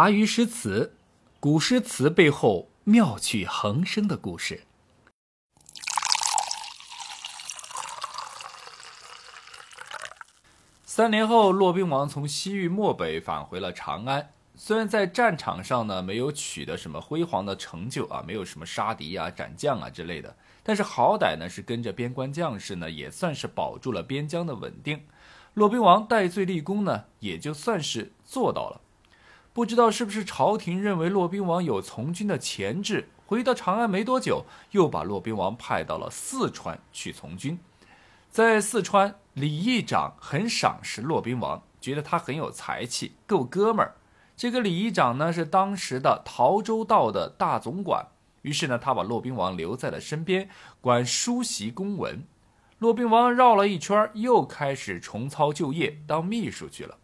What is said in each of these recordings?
茶余诗词，古诗词背后妙趣横生的故事。三年后，骆宾王从西域漠北返回了长安。虽然在战场上呢没有取得什么辉煌的成就啊，没有什么杀敌啊、斩将啊之类的，但是好歹呢是跟着边关将士呢，也算是保住了边疆的稳定。骆宾王戴罪立功呢，也就算是做到了。不知道是不是朝廷认为骆宾王有从军的潜质，回到长安没多久，又把骆宾王派到了四川去从军。在四川，李义长很赏识骆宾王，觉得他很有才气，够哥们儿。这个李义长呢，是当时的陶州道的大总管。于是呢，他把骆宾王留在了身边，管书习公文。骆宾王绕了一圈，又开始重操旧业，当秘书去了。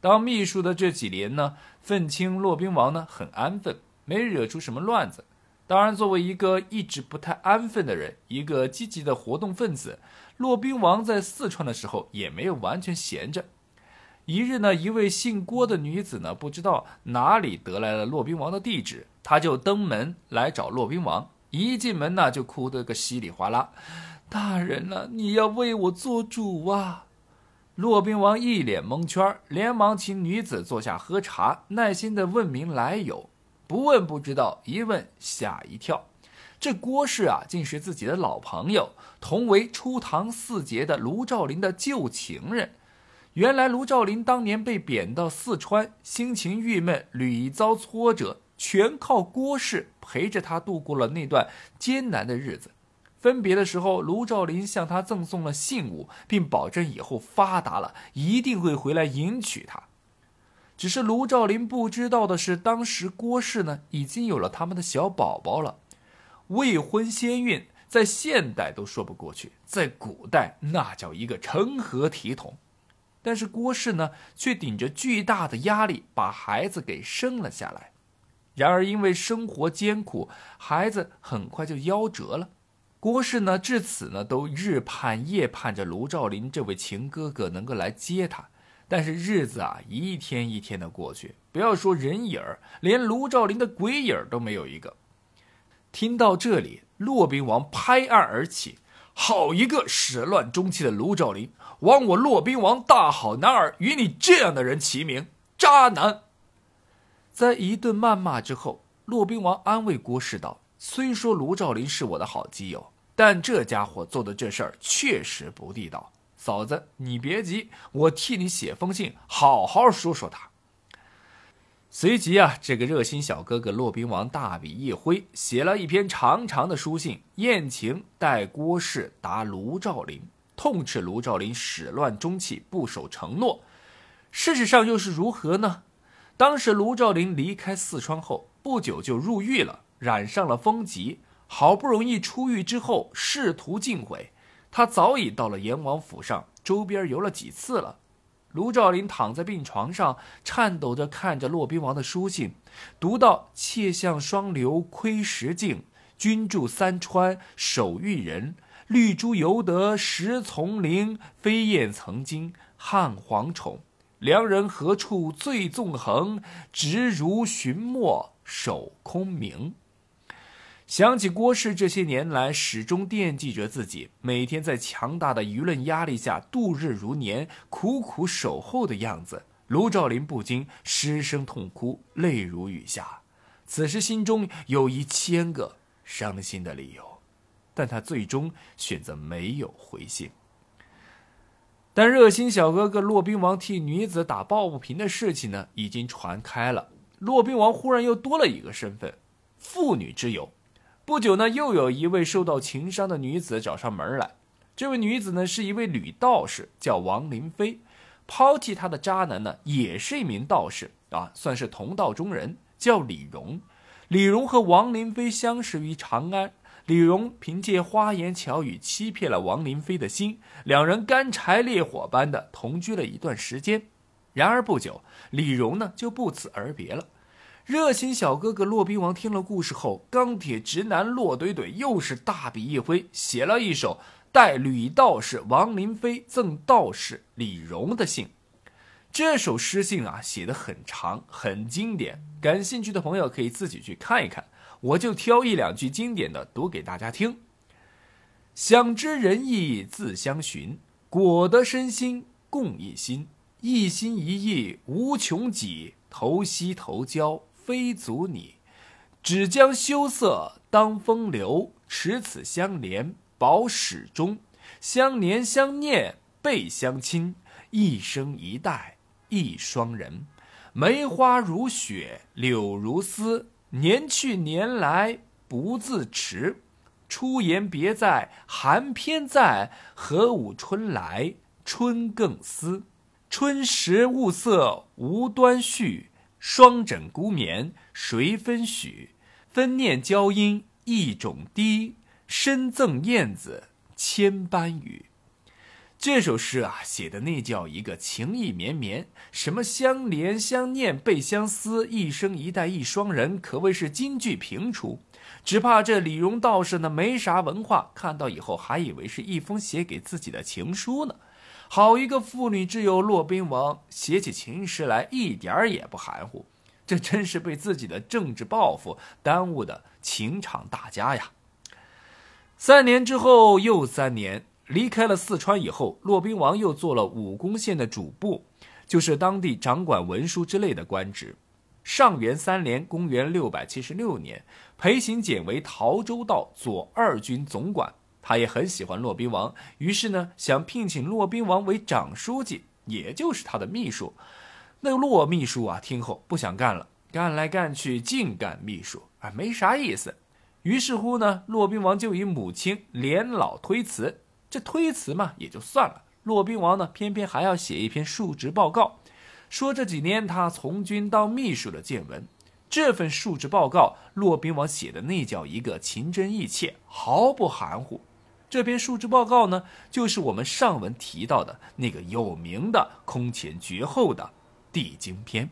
当秘书的这几年呢，愤青骆宾王呢很安分，没惹出什么乱子。当然，作为一个一直不太安分的人，一个积极的活动分子，骆宾王在四川的时候也没有完全闲着。一日呢，一位姓郭的女子呢，不知道哪里得来了骆宾王的地址，她就登门来找骆宾王。一进门呢，就哭得个稀里哗啦：“大人呢，你要为我做主啊！”骆宾王一脸蒙圈，连忙请女子坐下喝茶，耐心地问明来由。不问不知道，一问吓一跳。这郭氏啊，竟是自己的老朋友，同为初唐四杰的卢照邻的旧情人。原来卢照邻当年被贬到四川，心情郁闷，屡遭挫折，全靠郭氏陪着他度过了那段艰难的日子。分别的时候，卢照邻向他赠送了信物，并保证以后发达了一定会回来迎娶她。只是卢照邻不知道的是，当时郭氏呢已经有了他们的小宝宝了。未婚先孕，在现代都说不过去，在古代那叫一个成何体统。但是郭氏呢，却顶着巨大的压力把孩子给生了下来。然而因为生活艰苦，孩子很快就夭折了。郭氏呢，至此呢，都日盼夜盼着卢照邻这位情哥哥能够来接他。但是日子啊，一天一天的过去，不要说人影儿，连卢照邻的鬼影儿都没有一个。听到这里，骆宾王拍案而起。好一个始乱终弃的卢照邻，枉我骆宾王大好男儿与你这样的人齐名，渣男！在一顿谩骂之后，骆宾王安慰郭氏道：“虽说卢照林是我的好基友，但这家伙做的这事儿确实不地道。嫂子，你别急，我替你写封信，好好说说他。”随即啊，这个热心小哥哥骆宾王大笔一挥，写了一篇长长的书信，宴请代郭氏答卢照林，痛斥卢照林始乱终弃，不守承诺。事实上又是如何呢？当时卢照林离开四川后不久就入狱了，染上了风疾。好不容易出狱之后，仕途尽毁，他早已到了阎王府上，周边游了几次了。卢照邻躺在病床上，颤抖着看着骆宾王的书信，读到“妾向双流窥石镜，君住三川守玉人。绿珠犹得食丛林，飞燕曾经汉皇宠。良人何处最纵横？直如寻墨守空明。”想起郭氏这些年来始终惦记着自己，每天在强大的舆论压力下度日如年、苦苦守候的样子，卢照林不禁失声痛哭，泪如雨下。此时心中有一千个伤心的理由，但他最终选择没有回信。但热心小哥哥骆宾王替女子打抱不平的事情呢，已经传开了。骆宾王忽然又多了一个身份——妇女之友。不久呢，又有一位受到情伤的女子找上门来。这位女子呢，是一位女道士，叫王林飞。抛弃她的渣男呢，也是一名道士啊，算是同道中人，叫李荣。李荣和王林飞相识于长安，李荣凭借花言巧语欺骗了王林飞的心，两人干柴烈火般的同居了一段时间。然而不久，李荣呢就不辞而别了。热心小哥哥骆宾王听了故事后，钢铁直男骆怼怼又是大笔一挥，写了一首代吕道士王林飞赠道士李荣的信。这首诗信啊写的很长，很经典，感兴趣的朋友可以自己去看一看。我就挑一两句经典的读给大家听。想知人意自相寻，果得身心共一心。一心一意无穷己，投西投交非足你。只将羞涩当风流，持此相连保始终。相连相念倍相亲，一生一代一双人。梅花如雪，柳如丝。年去年来不自持，出言别在，寒偏在。何舞春来春更思？春时物色无端绪，双枕孤眠谁分许？分念娇音一种低，深赠燕子千般语。这首诗啊，写的那叫一个情意绵绵，什么相怜相念倍相思，一生一代一双人，可谓是金句频出。只怕这李荣道士呢，没啥文化，看到以后还以为是一封写给自己的情书呢。好一个妇女之友骆宾王，写起情诗来一点儿也不含糊，这真是被自己的政治抱负耽误的情场大家呀！三年之后又三年。离开了四川以后，骆宾王又做了武功县的主簿，就是当地掌管文书之类的官职。上元三年（公元676年），裴行俭为陶州道左二军总管，他也很喜欢骆宾王，于是呢，想聘请骆宾王为长书记，也就是他的秘书。那骆秘书啊，听后不想干了，干来干去净干秘书啊，没啥意思。于是乎呢，骆宾王就与母亲连老推辞。这推辞嘛也就算了，骆宾王呢偏偏还要写一篇述职报告，说这几年他从军当秘书的见闻。这份述职报告，骆宾王写的那叫一个情真意切，毫不含糊。这篇述职报告呢，就是我们上文提到的那个有名的空前绝后的《地经篇》。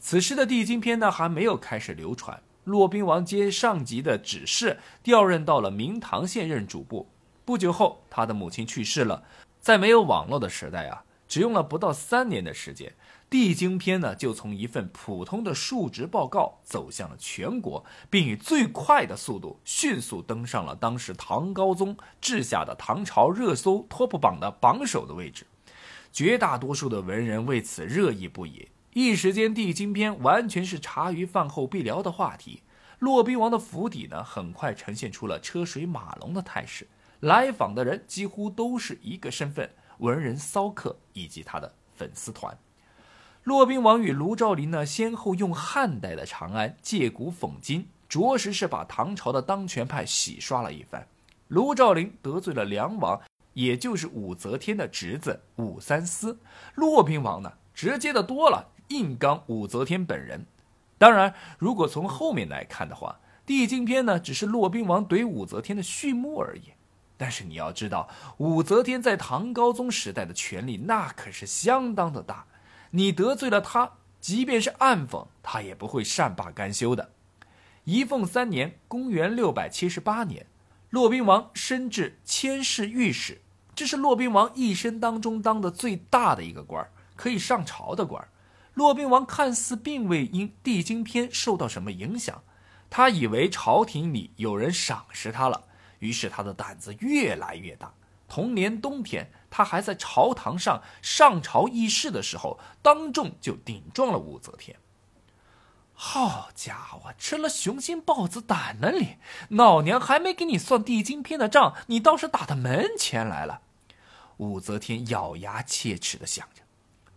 此时的《地经篇》呢还没有开始流传，骆宾王接上级的指示，调任到了明堂县任主簿。不久后，他的母亲去世了。在没有网络的时代啊，只用了不到三年的时间，《地经篇》呢就从一份普通的述职报告走向了全国，并以最快的速度迅速登上了当时唐高宗治下的唐朝热搜 TOP 榜的榜首的位置。绝大多数的文人为此热议不已。一时间，《地经篇》完全是茶余饭后必聊的话题。骆宾王的府邸呢，很快呈现出了车水马龙的态势。来访的人几乎都是一个身份：文人骚客以及他的粉丝团。骆宾王与卢照邻呢，先后用汉代的长安借古讽今，着实是把唐朝的当权派洗刷了一番。卢照邻得罪了梁王，也就是武则天的侄子武三思；骆宾王呢，直接的多了，硬刚武则天本人。当然，如果从后面来看的话，《地经篇》呢，只是骆宾王怼武则天的序幕而已。但是你要知道，武则天在唐高宗时代的权力那可是相当的大，你得罪了他，即便是暗讽，他也不会善罢甘休的。仪凤三年（公元678年），骆宾王升至千世御史，这是骆宾王一生当中当的最大的一个官儿可以上朝的官儿骆宾王看似并未因《地经篇》受到什么影响，他以为朝廷里有人赏识他了。于是他的胆子越来越大。同年冬天，他还在朝堂上上朝议事的时候，当众就顶撞了武则天。好家伙，吃了雄心豹子胆呢你！老娘还没给你算地精篇的账，你倒是打到门前来了。武则天咬牙切齿的想着。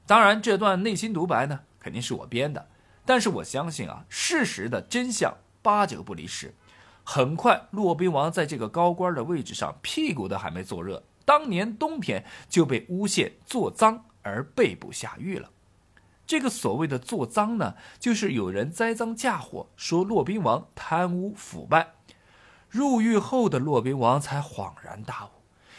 当然，这段内心独白呢，肯定是我编的。但是我相信啊，事实的真相八九不离十。很快，骆宾王在这个高官的位置上，屁股都还没坐热，当年冬天就被诬陷做赃而被捕下狱了。这个所谓的做赃呢，就是有人栽赃嫁祸，说骆宾王贪污腐败。入狱后的骆宾王才恍然大悟，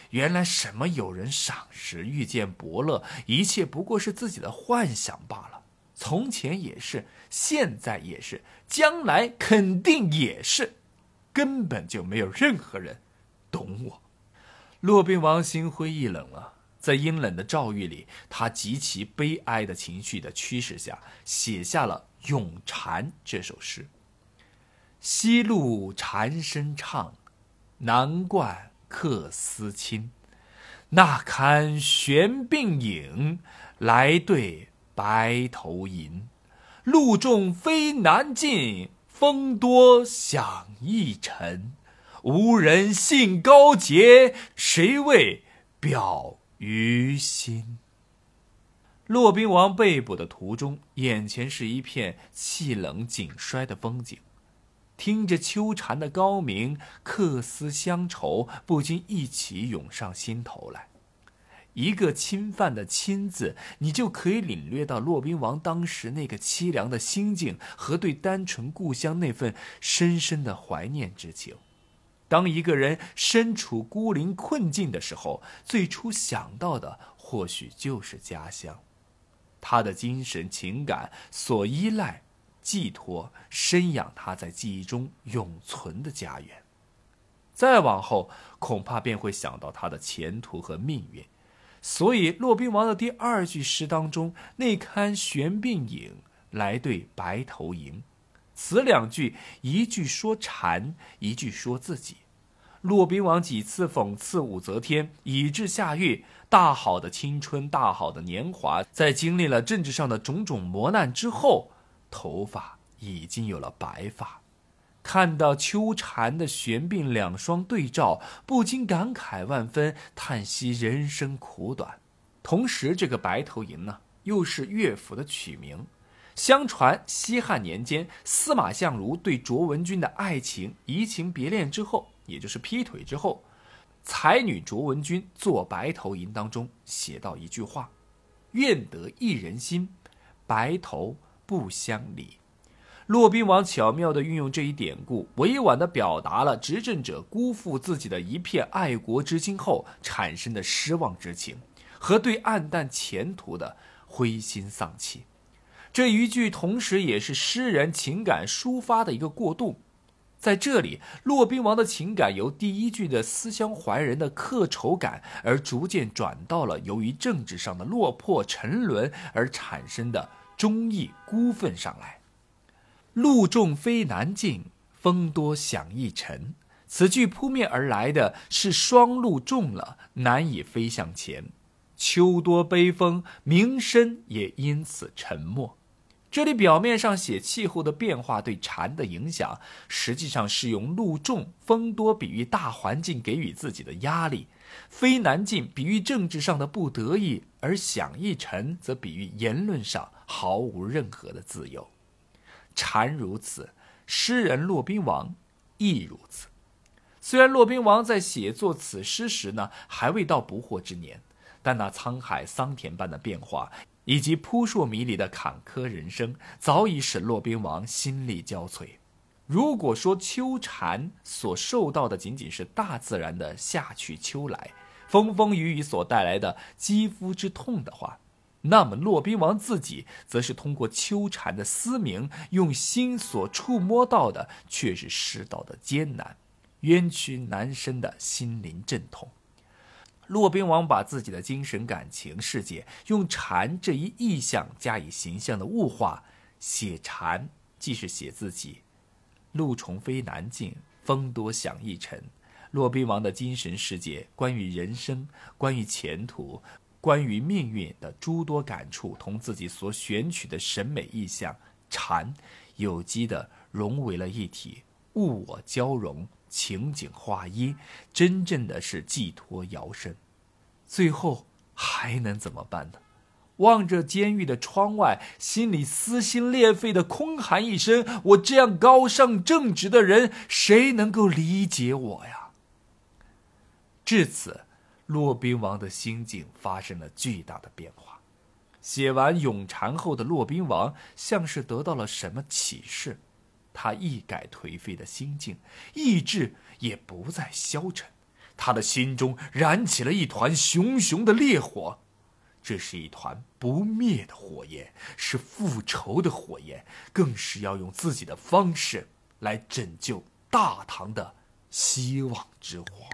原来什么有人赏识、遇见伯乐，一切不过是自己的幻想罢了。从前也是，现在也是，将来肯定也是。根本就没有任何人懂我。骆宾王心灰意冷了，在阴冷的诏狱里，他极其悲哀的情绪的驱使下，写下了《咏蝉》这首诗：“西路蝉声唱，南冠客思亲。那堪悬鬓影，来对白头吟。路重飞难进，风多响易沉。无人信高洁，谁为表？”于心。骆宾王被捕的途中，眼前是一片气冷景衰的风景，听着秋蝉的高鸣，客思乡愁不禁一起涌上心头来。一个侵犯的“侵”字，你就可以领略到骆宾王当时那个凄凉的心境和对单纯故乡那份深深的怀念之情。当一个人身处孤零困境的时候，最初想到的或许就是家乡，他的精神情感所依赖、寄托、生养他在记忆中永存的家园。再往后，恐怕便会想到他的前途和命运。所以，骆宾王的第二句诗当中那堪玄鬓影，来对白头吟。此两句，一句说蝉，一句说自己。骆宾王几次讽刺武则天，以致下狱。大好的青春，大好的年华，在经历了政治上的种种磨难之后，头发已经有了白发。看到秋蝉的悬鬓两双对照，不禁感慨万分，叹息人生苦短。同时，这个白头吟呢，又是乐府的曲名。相传西汉年间，司马相如对卓文君的爱情移情别恋之后，也就是劈腿之后，才女卓文君作《白头吟》当中写到一句话：“愿得一人心，白头不相离。”骆宾王巧妙地运用这一典故，委婉地表达了执政者辜负自己的一片爱国之心后产生的失望之情，和对暗淡前途的灰心丧气。这一句同时也是诗人情感抒发的一个过渡，在这里，骆宾王的情感由第一句的思乡怀人的客愁感，而逐渐转到了由于政治上的落魄沉沦而产生的忠义孤愤上来。路重飞难进，风多响易沉。此句扑面而来的是霜露重了，难以飞向前；秋多悲风，鸣声也因此沉默。这里表面上写气候的变化对蝉的影响，实际上是用露重风多比喻大环境给予自己的压力，非难进比喻政治上的不得已，而响易沉则比喻言论上毫无任何的自由。蝉如此，诗人骆宾王亦如此。虽然骆宾王在写作此诗时呢，还未到不惑之年，但那沧海桑田般的变化。以及扑朔迷离的坎坷人生，早已使骆宾王心力交瘁。如果说秋蝉所受到的仅仅是大自然的夏去秋来、风风雨雨所带来的肌肤之痛的话，那么骆宾王自己则是通过秋蝉的嘶鸣，用心所触摸到的却是世道的艰难、冤屈难伸的心灵阵痛。骆宾王把自己的精神感情世界用蝉这一意象加以形象的物化，写蝉既是写自己，路重飞难进，风多响易沉。骆宾王的精神世界，关于人生、关于前途、关于命运的诸多感触，同自己所选取的审美意象禅，有机的融为了一体，物我交融。情景化一，真正的是寄托摇身，最后还能怎么办呢？望着监狱的窗外，心里撕心裂肺的空喊一声：“我这样高尚正直的人，谁能够理解我呀？”至此，骆宾王的心境发生了巨大的变化。写完《咏蝉》后的骆宾王，像是得到了什么启示。他一改颓废的心境，意志也不再消沉，他的心中燃起了一团熊熊的烈火，这是一团不灭的火焰，是复仇的火焰，更是要用自己的方式来拯救大唐的希望之火。